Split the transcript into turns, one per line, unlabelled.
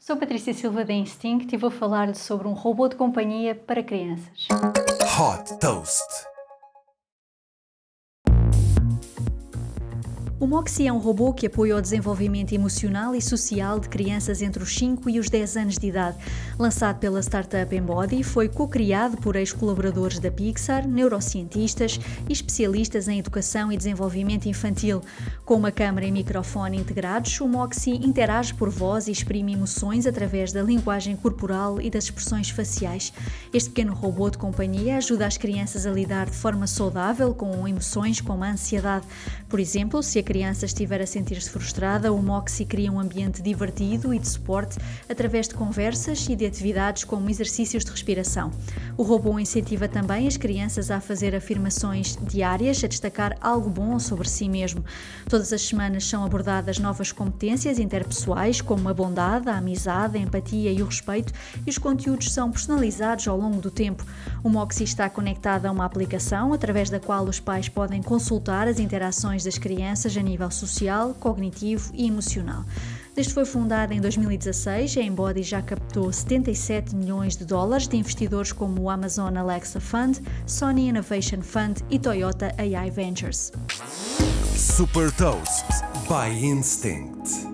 Sou Patrícia Silva da Instinct e vou falar-lhe sobre um robô de companhia para crianças.
Hot Toast.
O Moxie é um robô que apoia o desenvolvimento emocional e social de crianças entre os 5 e os 10 anos de idade. Lançado pela startup Embody, foi co-criado por ex-colaboradores da Pixar, neurocientistas e especialistas em educação e desenvolvimento infantil. Com uma câmera e microfone integrados, o Moxie interage por voz e exprime emoções através da linguagem corporal e das expressões faciais. Este pequeno robô de companhia ajuda as crianças a lidar de forma saudável com emoções como a ansiedade. Por exemplo, se a criança estiver a sentir-se frustrada, o Moxie cria um ambiente divertido e de suporte através de conversas e de atividades como exercícios de respiração. O robô incentiva também as crianças a fazer afirmações diárias, a destacar algo bom sobre si mesmo. Todas as semanas são abordadas novas competências interpessoais, como a bondade, a amizade, a empatia e o respeito, e os conteúdos são personalizados ao longo do tempo. O Moxie está conectado a uma aplicação através da qual os pais podem consultar as interações das crianças a nível social, cognitivo e emocional. Desde foi fundada em 2016, a Embody já captou 77 milhões de dólares de investidores como o Amazon Alexa Fund, Sony Innovation Fund e Toyota AI Ventures.
Super Toast by Instinct.